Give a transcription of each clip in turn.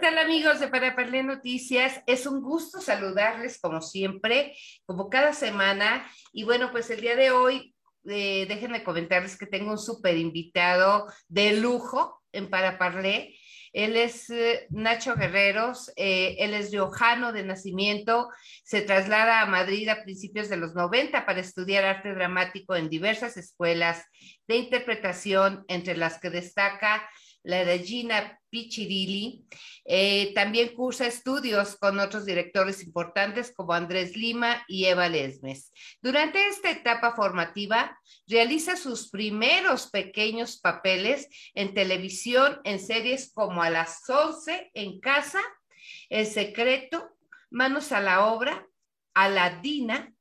¿Qué tal amigos de Para Parler Noticias? Es un gusto saludarles como siempre, como cada semana. Y bueno, pues el día de hoy, eh, déjenme comentarles que tengo un súper invitado de lujo en Para Parler. Él es eh, Nacho Guerreros, eh, él es riojano de nacimiento, se traslada a Madrid a principios de los 90 para estudiar arte dramático en diversas escuelas de interpretación, entre las que destaca la Regina Pichirilli. Eh, también cursa estudios con otros directores importantes como Andrés Lima y Eva Lesmes. Durante esta etapa formativa, realiza sus primeros pequeños papeles en televisión en series como A las 11 en casa, El Secreto, Manos a la Obra, Aladina,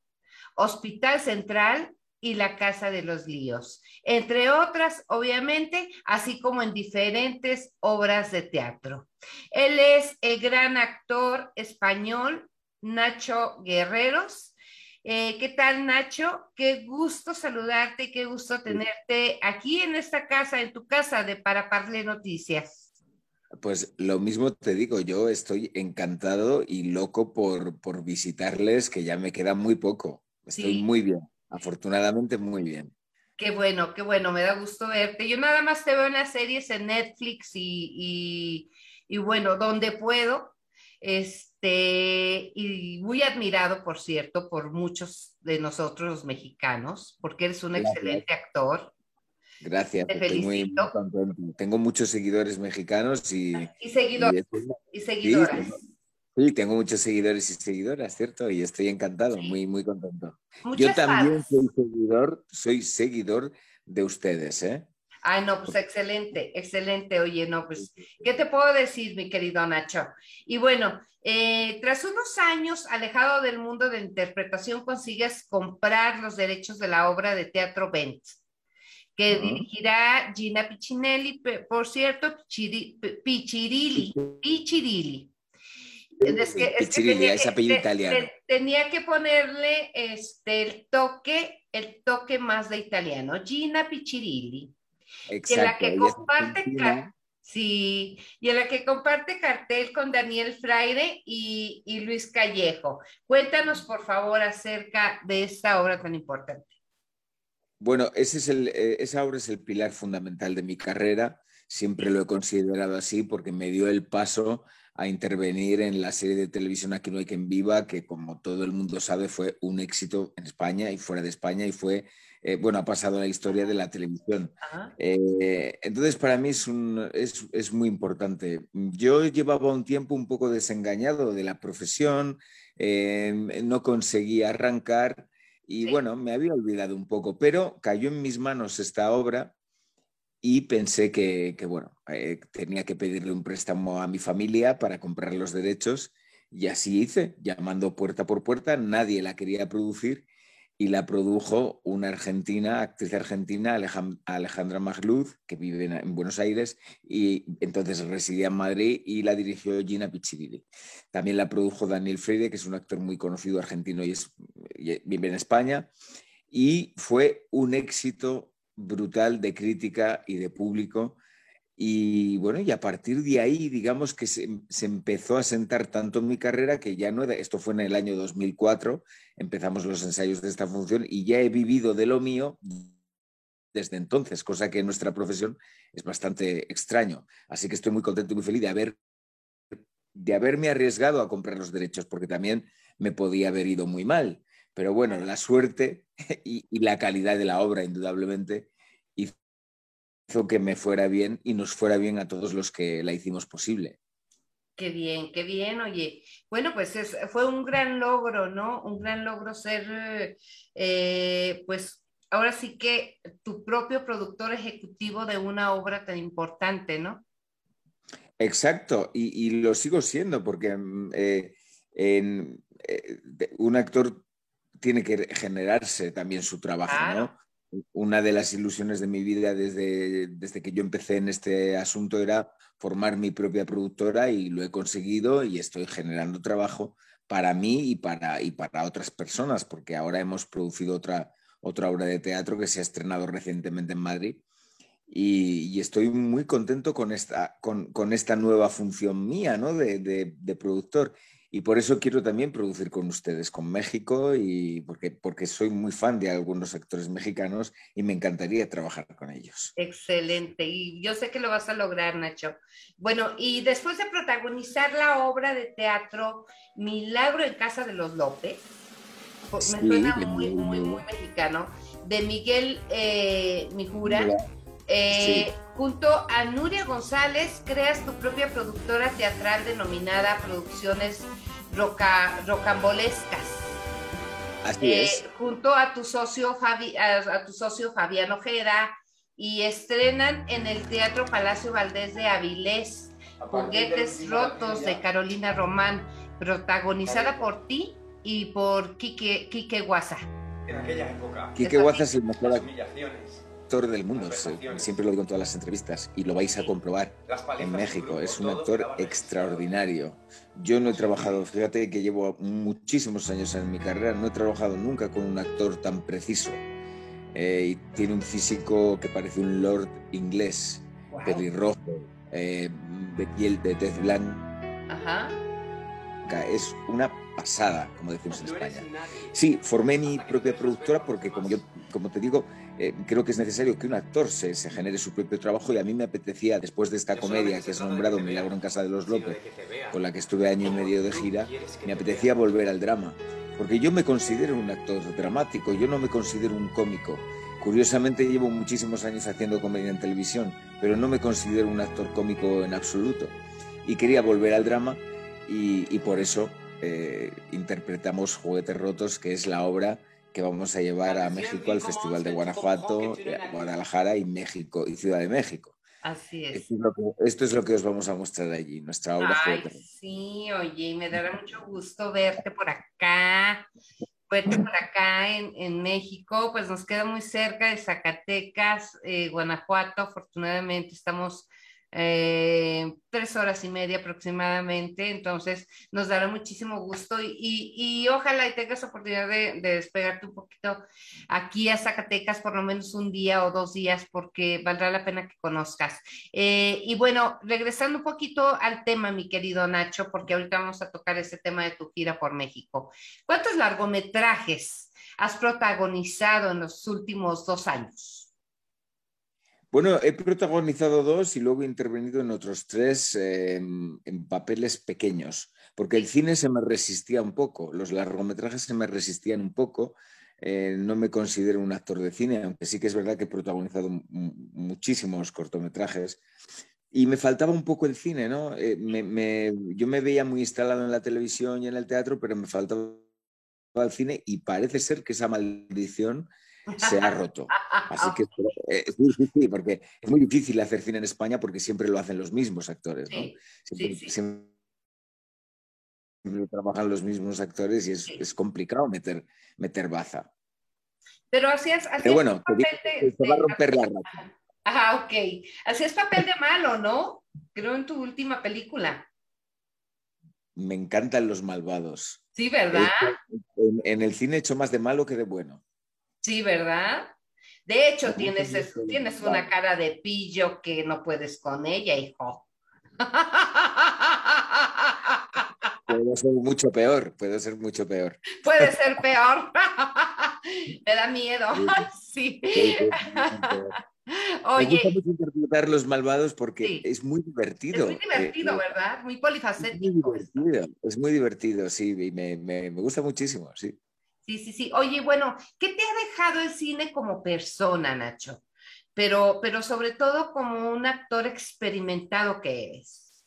Hospital Central y La Casa de los Líos, entre otras, obviamente, así como en diferentes obras de teatro. Él es el gran actor español Nacho Guerreros. Eh, ¿Qué tal, Nacho? Qué gusto saludarte, qué gusto tenerte aquí en esta casa, en tu casa de Para Parle Noticias. Pues lo mismo te digo, yo estoy encantado y loco por, por visitarles, que ya me queda muy poco. Estoy muy bien. Afortunadamente, muy bien. Qué bueno, qué bueno, me da gusto verte. Yo nada más te veo en las series en Netflix y, y, bueno, donde puedo. Este, y muy admirado, por cierto, por muchos de nosotros los mexicanos, porque eres un excelente actor. Gracias, estoy muy, contento. Tengo muchos seguidores mexicanos y, y seguidores. Y, seguidoras. Sí, tengo muchos seguidores y seguidoras, ¿cierto? Y estoy encantado, muy, muy contento. Yo también soy seguidor, soy seguidor de ustedes, ¿eh? Ay, no, pues excelente, excelente. Oye, no, pues, ¿qué te puedo decir, mi querido Nacho? Y bueno, eh, tras unos años alejado del mundo de interpretación, consigues comprar los derechos de la obra de teatro Bent, que dirigirá Gina Piccinelli, por cierto, Pichirilli, Pichirilli. Es que, tenía, que, ponerle este, el toque, el toque más de italiano. Gina Piccirilli. Exacto. En la que comparte, sí, y en la que comparte cartel con Daniel Fraire y, y Luis Callejo. Cuéntanos, por favor, acerca de esta obra tan importante. Bueno, ese es el, eh, esa obra es el pilar fundamental de mi carrera. Siempre lo he considerado así porque me dio el paso a intervenir en la serie de televisión Aquí no hay quien viva, que como todo el mundo sabe fue un éxito en España y fuera de España y fue, eh, bueno, ha pasado a la historia de la televisión. Eh, entonces, para mí es, un, es, es, muy importante. Yo llevaba un tiempo un poco desengañado de la profesión, eh, no conseguía arrancar y bueno, me había olvidado un poco, pero cayó en mis manos esta obra y pensé que, bueno, eh, tenía que pedirle un préstamo a mi familia para comprar los derechos y así hice, llamando puerta por puerta, nadie la quería producir y la produjo una argentina, actriz argentina, Alejandra Magluz, que vive en Buenos Aires y entonces residía en Madrid y la dirigió Gina Piccirilli. También la produjo Daniel Freire, que es un actor muy conocido argentino y, es, y vive en España y fue un éxito brutal de crítica y de público. Y bueno, y a partir de ahí, digamos que se, empezó a sentar tanto en mi carrera que ya no esto fue en el año 2004, empezamos los ensayos de esta función y ya he vivido de lo mío desde entonces, cosa que en nuestra profesión es bastante extraño. Así que estoy muy contento y muy feliz de, haber, de haberme arriesgado a comprar los derechos, porque también me podía haber ido muy mal. Pero bueno, la suerte y, la calidad de la obra, indudablemente, hizo que me fuera bien y nos fuera bien a todos los que la hicimos posible. Qué bien, qué bien, oye. Bueno, pues fue un gran logro, ¿no? Un gran logro ser, eh, pues ahora sí que tu propio productor ejecutivo de una obra tan importante, ¿no? Exacto, y, lo sigo siendo porque mm, eh, en, un actor tiene que generarse también su trabajo, ¿no? Una de las ilusiones de mi vida desde, desde que yo empecé en este asunto era formar mi propia productora y lo he conseguido y estoy generando trabajo para mí y para, y para otras personas, porque ahora hemos producido otra, otra obra de teatro que se ha estrenado recientemente en Madrid y, estoy muy contento con esta, con, con esta nueva función mía ¿no? de, de, de productor. Y por eso quiero también producir con ustedes, con México, y porque, porque soy muy fan de algunos actores mexicanos y me encantaría trabajar con ellos. Excelente, y yo sé que lo vas a lograr, Nacho. Bueno, y después de protagonizar la obra de teatro Milagro en Casa de los López, pues, me suena muy, muy, muy mexicano, de Miguel eh, Mijura. Eh, junto a Nuria González creas tu propia productora teatral denominada Producciones Rocambolescas. Así eh, es. Junto a tu socio Fabi, a, tu socio Fabián Ojeda y estrenan en el Teatro Palacio Valdés de Avilés Juguetes Rotos de Carolina Román, protagonizada por ti y por Quique, Quique Guasa. En aquella época. Quique Guasa es el mejor actor del mundo, siempre lo digo en todas las entrevistas y lo vais a comprobar en México. Es un actor extraordinario. Yo no he trabajado, fíjate que llevo muchísimos años en mi carrera, no he trabajado nunca con un actor tan preciso. Eh, y tiene un físico que parece un lord inglés, pelirrojo, eh, de piel de tez blanca. Ajá. Es una pasada, como decimos en España. Sí, formé mi propia productora porque, como yo, como te digo, eh, creo que es necesario que un actor se, se, genere su propio trabajo y a mí me apetecía, después de esta comedia que es nombrado Milagro en Casa de los López, con la que estuve año y medio de gira, me apetecía volver al drama. Porque yo me considero un actor dramático, yo no me considero un cómico. Curiosamente llevo muchísimos años haciendo comedia en televisión, pero no me considero un actor cómico en absoluto. Y quería volver al drama y, por eso eh, interpretamos Juguetes Rotos, que es la obra que vamos a llevar a México al Festival de Guanajuato, Guadalajara y México y Ciudad de México. Así es. Esto es lo que, os vamos a mostrar allí, nuestra obra. Ay, sí, oye, me dará mucho gusto verte por acá, verte por acá en, en México, pues nos queda muy cerca de Zacatecas, eh, Guanajuato, afortunadamente estamos eh, tres horas y media aproximadamente, entonces nos dará muchísimo gusto y, ojalá y tengas oportunidad de, despegarte un poquito aquí a Zacatecas por lo menos un día o dos días porque valdrá la pena que conozcas. Eh, y bueno, regresando un poquito al tema, mi querido Nacho, porque ahorita vamos a tocar ese tema de tu gira por México. ¿Cuántos largometrajes has protagonizado en los últimos dos años? Bueno, he protagonizado dos y luego he intervenido en otros tres en papeles pequeños, porque el cine se me resistía un poco, los largometrajes se me resistían un poco. Eh, no me considero un actor de cine, aunque sí que es verdad que he protagonizado muchísimos cortometrajes. Y me faltaba un poco el cine, ¿no? Eh, yo me veía muy instalado en la televisión y en el teatro, pero me faltaba el cine y parece ser que esa maldición se ha roto. Así que eh, es muy difícil, porque es muy difícil hacer cine en España porque siempre lo hacen los mismos actores, ¿no? Siempre, trabajan los mismos actores y es, complicado meter, meter baza. Pero hacías, hacías bueno, papel de, se va a romper la rata. Ajá, ok. Hacías papel de malo, ¿no? Creo en tu última película. Me encantan los malvados. Sí, ¿verdad? En, en el cine he hecho más de malo que de bueno. Sí, ¿verdad? De hecho, tienes, tienes una cara de pillo que no puedes con ella, hijo. Puede ser mucho peor, puede ser mucho peor. Puede ser peor. Me da miedo. Sí. Oye, Me gusta mucho interpretar los malvados porque es muy divertido. Es muy divertido, eh, ¿verdad? Muy polifacético. Es muy divertido, es muy divertido sí, y me, me, me gusta muchísimo, sí. Sí, sí, sí. Oye, bueno, ¿qué te ha dejado el cine como persona, Nacho? Pero, pero sobre todo como un actor experimentado que eres.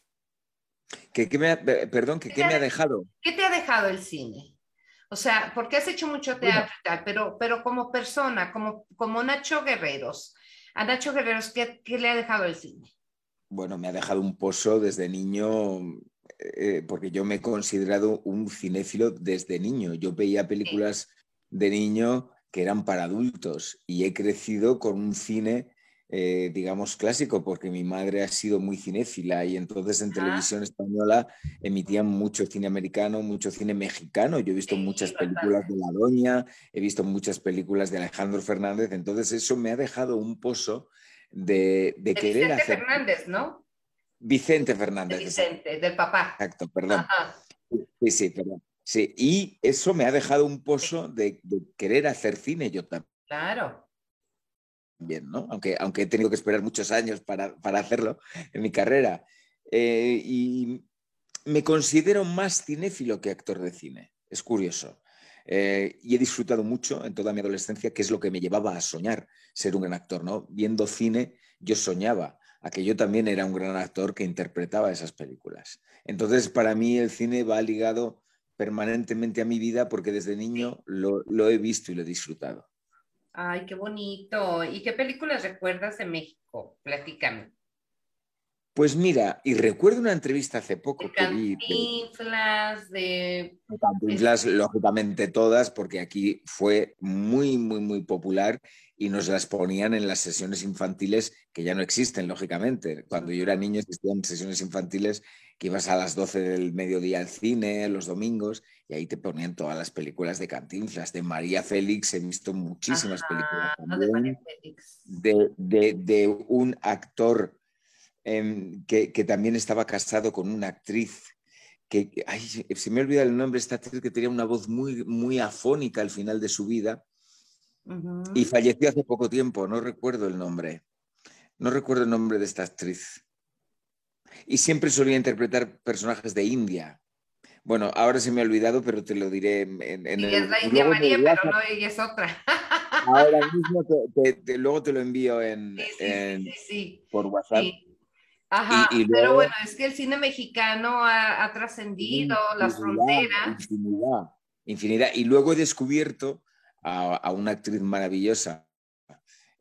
¿Qué, me perdón, ¿qué, me ha dejado? ¿Qué te ha dejado el cine? O sea, porque has hecho mucho teatro y tal, pero, pero como persona, como, como Nacho Guerreros. A Nacho Guerreros, ¿qué, ¿qué le ha dejado el cine? Bueno, me ha dejado un pozo desde niño eh, porque yo me he considerado un cinéfilo desde niño. Yo veía películas de niño que eran para adultos y he crecido con un cine eh, digamos, clásico, porque mi madre ha sido muy cinéfila y entonces en televisión española emitían mucho cine americano, mucho cine mexicano. Yo he visto muchas películas de La Doña, he visto muchas películas de Alejandro Fernández, entonces eso me ha dejado un pozo de, querer Vicente hacer... Fernández, ¿no? Vicente Fernández. Vicente, del papá. Exacto, perdón. Sí, sí, perdón. Sí, y eso me ha dejado un pozo de, de querer hacer cine yo también. Claro bien, ¿no? Aunque, aunque he tenido que esperar muchos años para, hacerlo en mi carrera. Eh, y me considero más cinéfilo que actor de cine. Es curioso. Eh, y he disfrutado mucho en toda mi adolescencia, que es lo que me llevaba a soñar ser un gran actor, ¿no? Viendo cine, yo soñaba a que yo también era un gran actor que interpretaba esas películas. Entonces, para mí el cine va ligado permanentemente a mi vida porque desde niño lo he visto y lo he disfrutado. Ay, qué bonito. ¿Y qué películas recuerdas de México? Platícame. Pues mira, y recuerdo una entrevista hace poco de que vi. Cantinflas, de. Cantinflas, lógicamente todas, porque aquí fue muy, muy, muy popular y nos las ponían en las sesiones infantiles que ya no existen, lógicamente. Cuando yo era niño existían sesiones infantiles que ibas a las 12 del mediodía al cine, los domingos, y ahí te ponían todas las películas de Cantinflas, de María Félix, he visto muchísimas películas también, de, de, un actor em, que, también estaba casado con una actriz que, ay, se me olvida el nombre, esta actriz que tenía una voz muy, muy afónica al final de su vida, y falleció hace poco tiempo, no recuerdo el nombre, no recuerdo el nombre de esta actriz. Y siempre solía interpretar personajes de India. Bueno, ahora se me ha olvidado, pero te lo diré en, el... Es la India María, pero no, ella es otra. ahora mismo, te, luego te lo envío en, sí, por WhatsApp. Ajá, pero bueno, es que el cine mexicano ha, trascendido las fronteras. Infinidad, infinidad. Y luego he descubierto a, una actriz maravillosa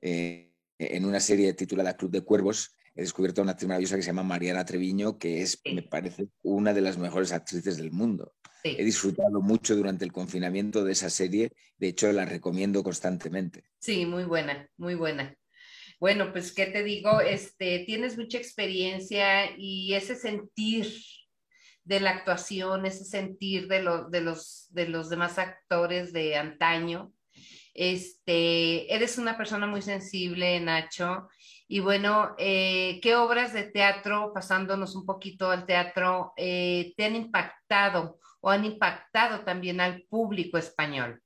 eh, en una serie titulada Club de Cuervos, he descubierto a una actriz maravillosa que se llama Mariana Treviño, que es, me parece, una de las mejores actrices del mundo. He disfrutado mucho durante el confinamiento de esa serie, de hecho la recomiendo constantemente. Sí, muy buena, muy buena. Bueno, pues qué te digo, este, tienes mucha experiencia y ese sentir de la actuación, ese sentir de, de, los, de los demás actores de antaño. Este, eres una persona muy sensible, Nacho, y bueno, eh, ¿qué obras de teatro, pasándonos un poquito al teatro, eh, te han impactado o han impactado también al público español?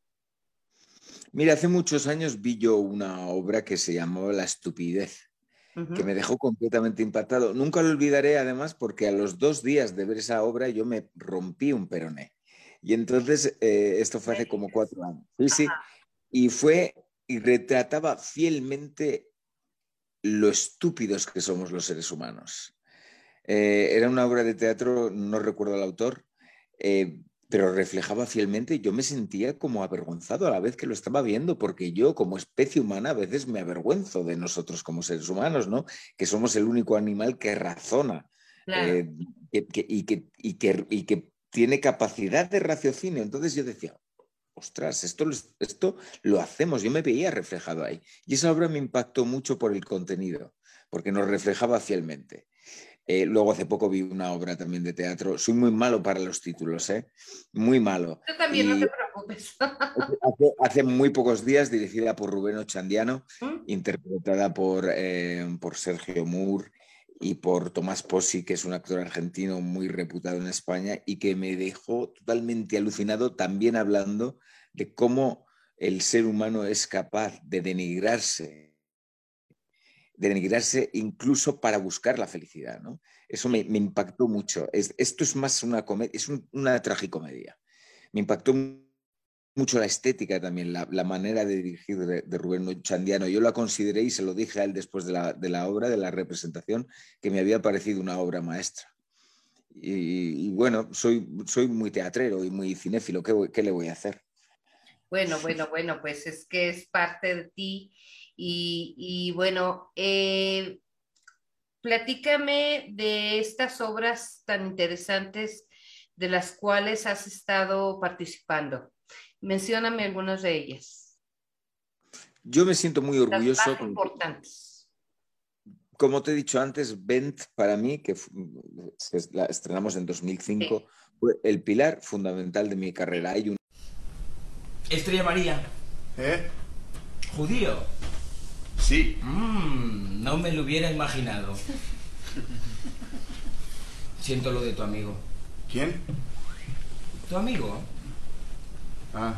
Mira, hace muchos años vi yo una obra que se llamó La estupidez, que me dejó completamente impactado. Nunca lo olvidaré, además, porque a los dos días de ver esa obra yo me rompí un peroné. Y entonces, eh, esto fue hace como cuatro años. Sí, sí. Y fue, y retrataba fielmente lo estúpidos que somos los seres humanos. Eh, era una obra de teatro, no recuerdo al autor, eh, pero reflejaba fielmente, yo me sentía como avergonzado a la vez que lo estaba viendo, porque yo como especie humana a veces me avergüenzo de nosotros como seres humanos, ¿no? Que somos el único animal que razona eh, y, que, y, que, y que tiene capacidad de raciocinio. Entonces yo decía, ostras, esto, esto lo hacemos, yo me veía reflejado ahí. Y esa obra me impactó mucho por el contenido, porque nos reflejaba fielmente. Eh, luego hace poco vi una obra también de teatro. Soy muy malo para los títulos, ¿eh? Muy malo. Yo también, no te preocupes. hace, muy pocos días, dirigida por Rubén Ochandiano, ¿Mm? interpretada por, eh, por Sergio Moore y por Tomás Posi, que es un actor argentino muy reputado en España y que me dejó totalmente alucinado también hablando de cómo el ser humano es capaz de denigrarse, de denigrarse incluso para buscar la felicidad. ¿no? Eso me, impactó mucho. esto es más una comedia, es una tragicomedia. Me impactó mucho la estética también, la, manera de dirigir de, Rubén Chandiano. Yo la consideré y se lo dije a él después de la, obra, de la representación, que me había parecido una obra maestra. Y, bueno, soy, soy muy teatrero y muy cinéfilo, ¿Qué, le voy a hacer? Bueno, bueno, bueno, pues es que es parte de ti. Y, bueno, eh, platícame de estas obras tan interesantes de las cuales has estado participando. Mencióname algunas de ellas. Yo me siento muy orgulloso. Las más importantes. Como te he dicho antes, Bent para mí, que la estrenamos en 2005, fue el pilar fundamental de mi carrera. Hay un... Estrella María. ¿Eh? ¿Judío? Sí. Mm, no me lo hubiera imaginado. Siento lo de tu amigo. ¿Quién? ¿Tu amigo? Ah,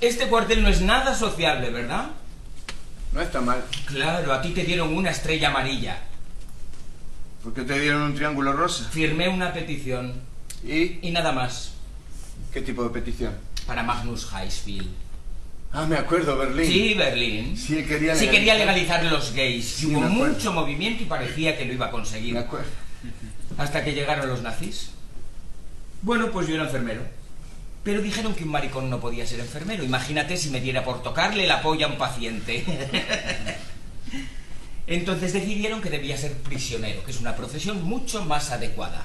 Este cuartel no es nada sociable, ¿verdad? no está mal. Claro, a ti te dieron una estrella amarilla. ¿Por qué te dieron un triángulo rosa? Firmé una petición. ¿Y Y nada más. qué tipo de petición? Para Magnus Heisfield. Ah, me acuerdo, Berlín. Sí, Berlín. Sí, quería Sí, legalizar. quería legalizar los gays. Sí, Hubo me mucho movimiento y parecía que lo iba a Me conseguir. acuerdo. Hasta que llegaron los nazis. Bueno, pues yo era enfermero. Pero dijeron que un maricón no podía ser enfermero. Imagínate si me diera por tocarle la polla a un paciente. Entonces decidieron que debía ser prisionero, que es una profesión mucho más adecuada.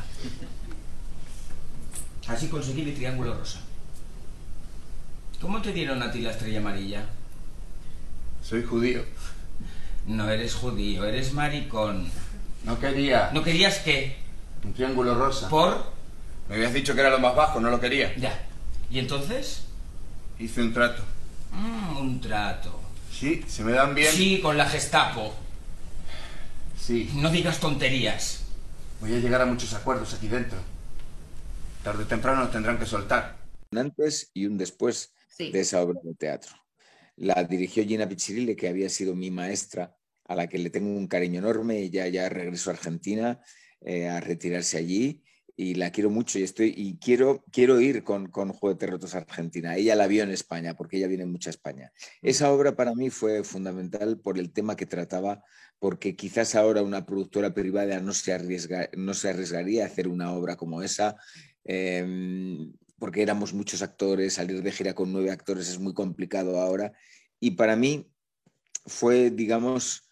Así conseguí mi triángulo rosa. ¿Cómo te dieron a ti la estrella amarilla? Soy judío. No eres judío, eres maricón. No quería ¿No querías qué? un triángulo rosa. ¿Por? Me habías dicho que era lo más bajo, no lo quería. Ya. ¿Y entonces? Hice un trato. Mm, un trato. Sí, se me dan bien. Sí, con la Gestapo. Sí. No digas tonterías. Voy a llegar a muchos acuerdos aquí dentro. Tarde o temprano nos tendrán que soltar. un antes y un después Sí. de esa obra de teatro. La dirigió Gina Piccirilli, que había sido mi maestra, a la que le tengo un cariño enorme. Ella ya regresó a Argentina eh, a retirarse allí y la quiero mucho y estoy y quiero, quiero ir con, con Juguetes Rotos a Argentina. Ella la vio en España porque ella viene mucho a España. Esa obra para mí fue fundamental por el tema que trataba, porque quizás ahora una productora privada no se, arriesga, no se arriesgaría a hacer una obra como esa. eh, porque éramos muchos actores, salir de gira con nueve actores es muy complicado ahora. Y para mí fue, digamos,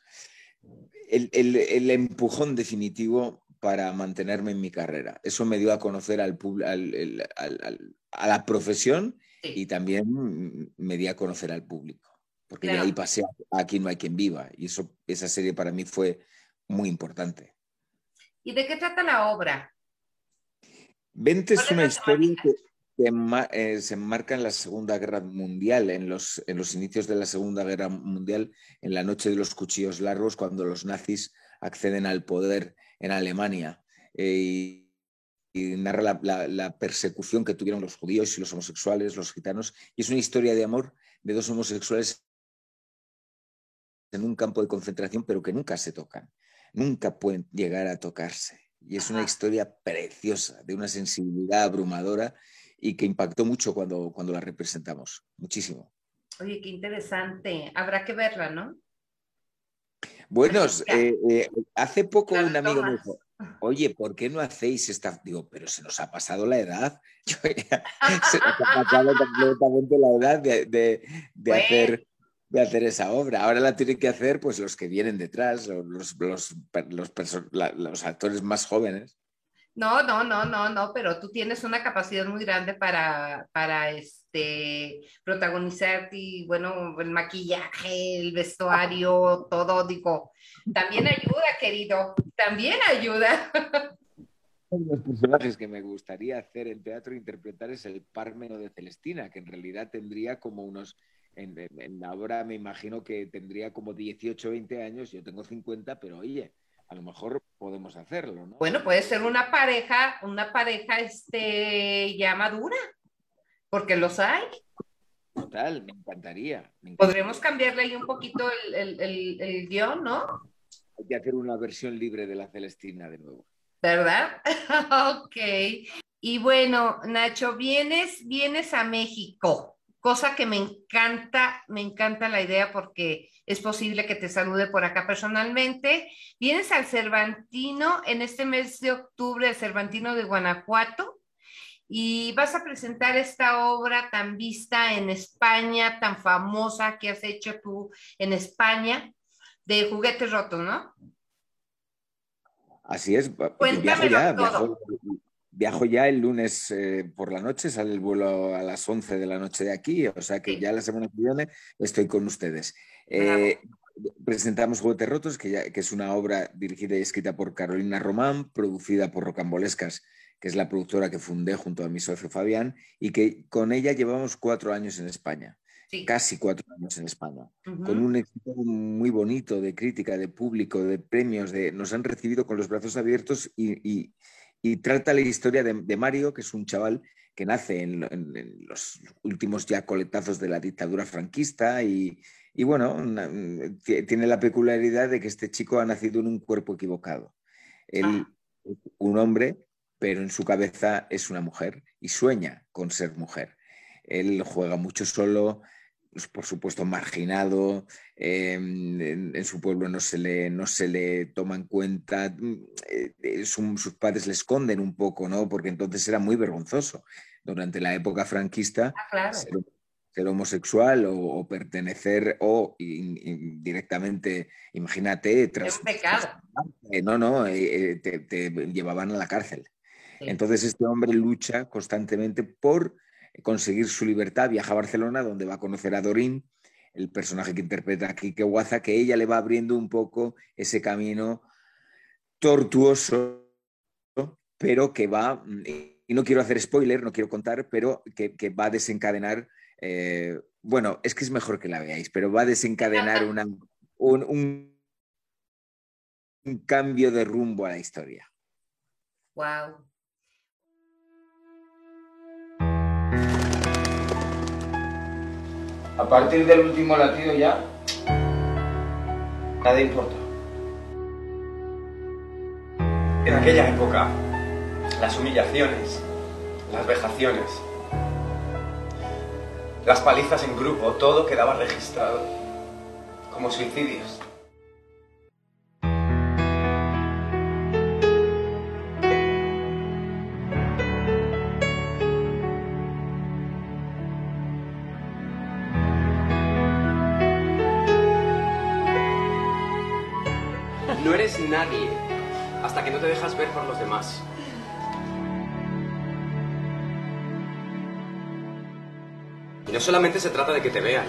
el, el- el empujón definitivo para mantenerme en mi carrera. Eso me dio a conocer al, al- al- a la profesión Sí. y también me di a conocer al público. Porque Claro. de ahí pasé a Aquí no hay quien viva. Y eso, esa serie para mí fue muy importante. ¿Y de qué trata la obra? Vente es ¿Cuál es una historia que, enma- eh, se enmarca en la Segunda Guerra Mundial, en los, en los inicios de la Segunda Guerra Mundial, en la noche de los cuchillos largos, cuando los nazis acceden al poder en Alemania. Eh, y, narra la, la- la persecución que tuvieron los judíos y los homosexuales, los gitanos. Y es una historia de amor de dos homosexuales en un campo de concentración, pero que nunca se tocan, nunca pueden llegar a tocarse. Y es una historia preciosa, de una sensibilidad abrumadora y que impactó mucho cuando, cuando la representamos, muchísimo. Oye, qué interesante. Habrá que verla, ¿no? Buenos, Ya. eh, eh, hace poco un amigo me dijo, oye, ¿por qué no hacéis esta? Digo, pero se nos ha pasado la edad. Yo ya- se nos ha pasado completamente la edad de, de- de Bueno. hacer, de hacer esa obra. Ahora la tienen que hacer pues los que vienen detrás, los, los, los, los actores más jóvenes. No, no, no, no, no, pero tú tienes una capacidad muy grande para, para este, protagonizar y bueno, el maquillaje, el vestuario, todo, digo, también ayuda, querido, también ayuda. Uno de los personajes que me gustaría hacer en teatro e interpretar es el Pármeno de Celestina, que en realidad tendría como unos, en, en- la obra me imagino que tendría como 18 20 años, yo tengo 50, pero oye, a lo mejor podemos hacerlo, ¿no? Bueno, puede ser una pareja, una pareja este, ya madura, porque los hay. Total, me encantaría. me encantaría. Podremos cambiarle ahí un poquito el, el, el, el guion, ¿no? Hay que hacer una versión libre de la Celestina de nuevo. ¿verdad? ok. Y bueno, Nacho, vienes, vienes a México, cosa que me encanta, me encanta la idea porque es posible que te salude por acá personalmente. Vienes al Cervantino en este mes de octubre, al Cervantino de Guanajuato, y vas a presentar esta obra tan vista en España, tan famosa que has hecho tú en España, de juguetes rotos, ¿no? Así es. Viajo ya, viajo, ya el lunes eh, por la noche, sale el vuelo a las 11 de la noche de aquí, o sea que ya la semana que viene estoy con ustedes. Eh, presentamos Juguetes Rotos, que, ya, que es una obra dirigida y escrita por Carolina Román, producida por Rocambolescas, que es la productora que fundé junto a mi socio Fabián, y que con ella llevamos cuatro años en España casi cuatro años en España, con un éxito muy bonito de crítica, de público, de premios, de, nos han recibido con los brazos abiertos y, trata la historia de, Mario, que es un chaval que nace en, los últimos ya coletazos de la dictadura franquista y, bueno, tiene la peculiaridad de que este chico ha nacido en un cuerpo equivocado. Él ah. un hombre, pero en su cabeza es una mujer y sueña con ser mujer. Él juega mucho solo, por supuesto, marginado, em, en, su pueblo no se le, no se le toma en cuenta, mm, eh, sus padres le esconden un poco, ¿no? Porque entonces era muy vergonzoso. Durante la época franquista, ah, ser, homosexual o, pertenecer o directamente, imagínate, tras, pecado. no, no, eh, eh, te, llevaban a la cárcel. Entonces este hombre lucha constantemente por conseguir su libertad, viaja a Barcelona, donde va a conocer a Dorín, el personaje que interpreta a Kike Guaza, que ella le va abriendo un poco ese camino tortuoso, pero que va, y no quiero hacer spoiler, no quiero contar, pero que, va a desencadenar, eh, bueno, es que es mejor que la veáis, pero va a desencadenar una, un, un cambio de rumbo a la historia. Wow. A partir del último latido ya, nada importa. En aquella época, las humillaciones, las vejaciones, las palizas en grupo, todo quedaba registrado como suicidios. Nadie hasta que no te dejas ver por los demás. No solamente se trata de que te vean,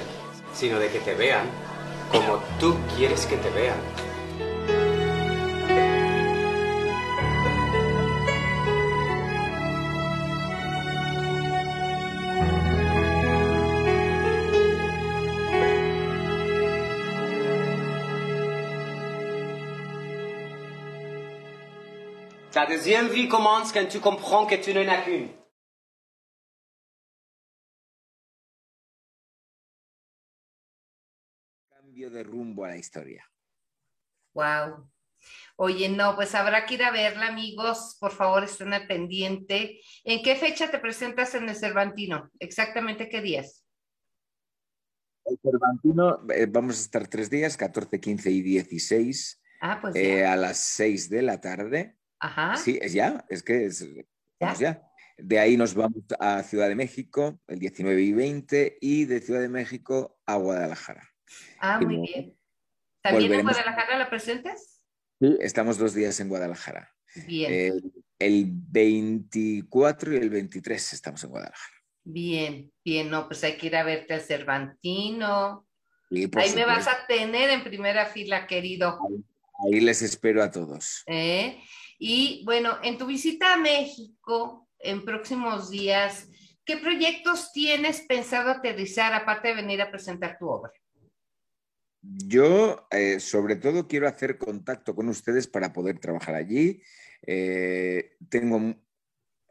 sino de que te vean como tú quieres que te vean. La deuxième vie commence quand tu comprends que tu n'en as qu'une. Cambio de rumbo a la historia. Wow. Oye, no, pues habrá que ir a verla, amigos. Por favor, estén al pendiente. ¿En qué fecha te presentas en el Cervantino? ¿Exactamente qué días? El Cervantino, eh, vamos a estar tres días, 14, 15 y 16, ah, pues eh, a las 6 de la tarde. Ajá. Sí, es ya, es que es, ¿Ya? De ahí nos vamos a Ciudad de México el 19 y 20 y de Ciudad de México a Guadalajara. Ah, muy bien. ¿También en Guadalajara la presentes? Sí, estamos dos días en Guadalajara. Bien. el 24 y el 23 estamos en Guadalajara. Bien, bien, no, pues hay que ir a verte al Cervantino. Ahí me vas a tener en primera fila, querido. Ahí, les espero a todos. ¿Eh? Y bueno, en tu visita a México en próximos días, ¿qué proyectos tienes pensado aterrizar aparte de venir a presentar tu obra? Yo, eh, sobre todo, quiero hacer contacto con ustedes para poder trabajar allí. Eh, tengo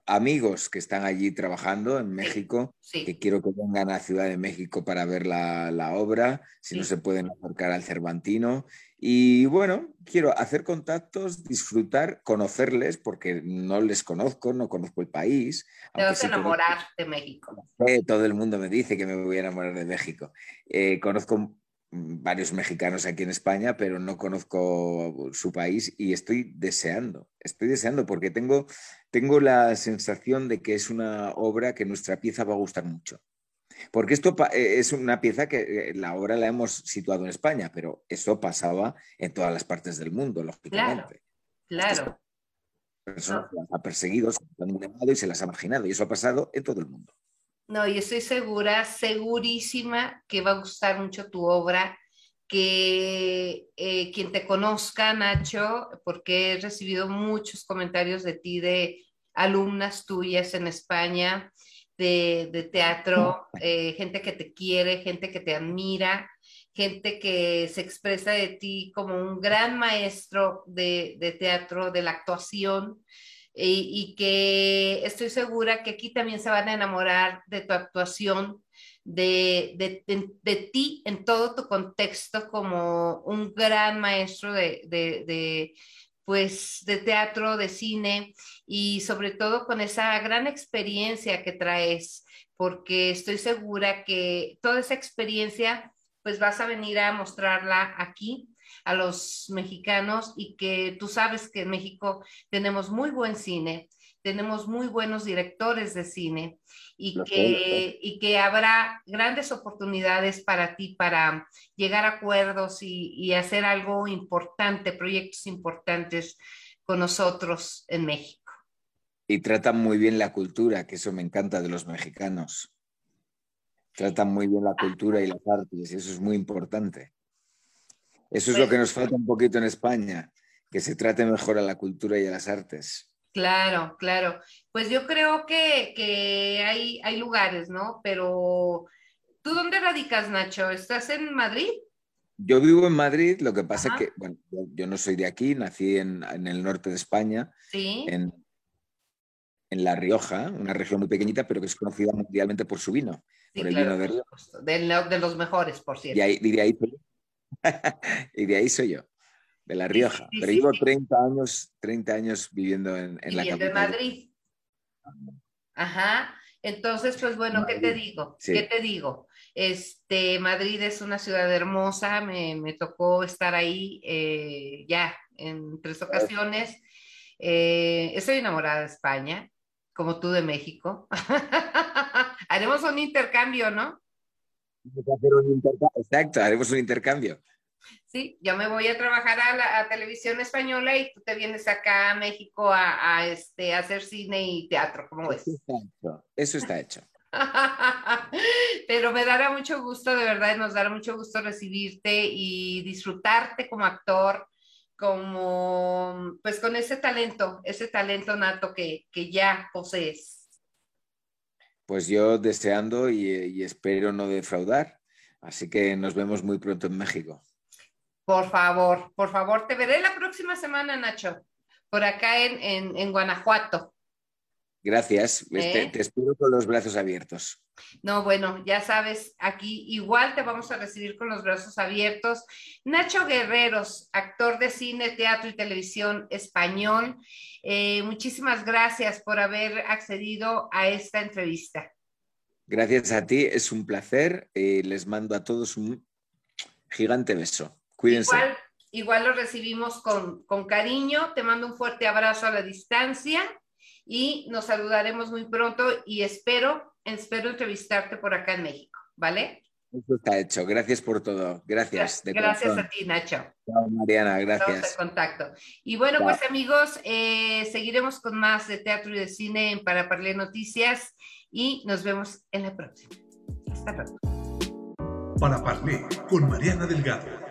amigos que están allí trabajando en México, que quiero que vengan a Ciudad de México para ver la, obra, si no se pueden acercar al Cervantino. Y bueno, quiero hacer contactos, disfrutar, conocerles, porque no les conozco, no conozco el país. Te vas a enamorar de México. todo el mundo me dice que me voy a enamorar de México. Eh, conozco varios mexicanos aquí en España, pero no conozco su país y estoy deseando, estoy deseando porque tengo, tengo la sensación de que es una obra que nuestra pieza va a gustar mucho. Porque esto eh, es una pieza que eh, la obra la hemos situado en España, pero eso pasaba en todas las partes del mundo, lógicamente. Claro. Personas las ha perseguido, se las ha y se las ha marginado. Y eso ha pasado en todo el mundo. No, y estoy segura, segurísima que va a gustar mucho tu obra, que eh, quien te conozca, Nacho, porque he recibido muchos comentarios de ti, de alumnas tuyas en España, de, teatro, eh, gente que te quiere, gente que te admira, gente que se expresa de ti como un gran maestro de, teatro, de la actuación, y, que estoy segura que aquí también se van a enamorar de tu actuación, de, de, ti en todo tu contexto como un gran maestro de, pues, de teatro, de cine y sobre todo con esa gran experiencia que traes, porque estoy segura que toda esa experiencia pues vas a venir a mostrarla aquí a los mexicanos y que tú sabes que en México tenemos muy buen cine, tenemos muy buenos directores de cine y que, y que habrá grandes oportunidades para ti para llegar a acuerdos y, y hacer algo importante, proyectos importantes con nosotros en México. Y tratan muy bien la cultura, que eso me encanta de los mexicanos tratan muy bien la cultura y las artes, y eso es muy importante. Eso es lo que nos falta un poquito en España, que se trate mejor a la cultura y a las artes. Claro, claro. Pues yo creo que, hay, hay lugares, ¿no? Pero, ¿tú dónde radicas, Nacho? ¿Estás en Madrid? Yo vivo en Madrid, lo que pasa es que, bueno, yo, no soy de aquí, nací en, el norte de España, ¿Sí? en, en La Rioja, una región muy pequeñita, pero que es conocida mundialmente por su vino por el vino de Rioja. De, los mejores, por cierto. Y, ahí, de ahí, y de ahí soy yo, de La Rioja. Pero llevo 30 años, 30 años viviendo en, en la capital. de Madrid. Ajá. Entonces, pues bueno, ¿qué te digo? ¿Qué te digo? Este, Madrid es una ciudad hermosa, me, me tocó estar ahí eh, ya en tres ocasiones. Eh, estoy enamorada de España, como tú de México. haremos un intercambio, ¿no? Exacto, haremos un intercambio. Sí, yo me voy a trabajar a la televisión española y tú te vienes acá a México a, este, hacer cine y teatro, ¿cómo ves? Eso está hecho. Pero me dará mucho gusto, de verdad, nos dará mucho gusto recibirte y disfrutarte como actor, como, pues con ese talento, ese talento nato que, que ya posees. Pues yo deseando y, espero no defraudar. Así que nos vemos muy pronto en México. Por favor, por favor, te veré la próxima semana, Nacho, por acá en, en, Guanajuato. Gracias, ¿Eh? te, espero con los brazos abiertos. No, bueno, ya sabes, aquí igual te vamos a recibir con los brazos abiertos. Nacho Guerreros, actor de cine, teatro y televisión español. Eh, muchísimas gracias por haber accedido a esta entrevista. Gracias a ti, es un placer. Eh, les mando a todos un gigante beso. Cuídense. Igual, lo recibimos con, con cariño. Te mando un fuerte abrazo a la distancia y nos saludaremos muy pronto y espero, espero entrevistarte por acá en México, ¿vale? Eso está hecho. Gracias por todo. Gracias. gracias a ti, Nacho. Chao, Mariana. Gracias. Estamos en contacto. Y bueno, pues amigos, eh, seguiremos con más de teatro y de cine en Para Parler Noticias y nos vemos en la próxima. Hasta pronto. Para Parler con Mariana Delgado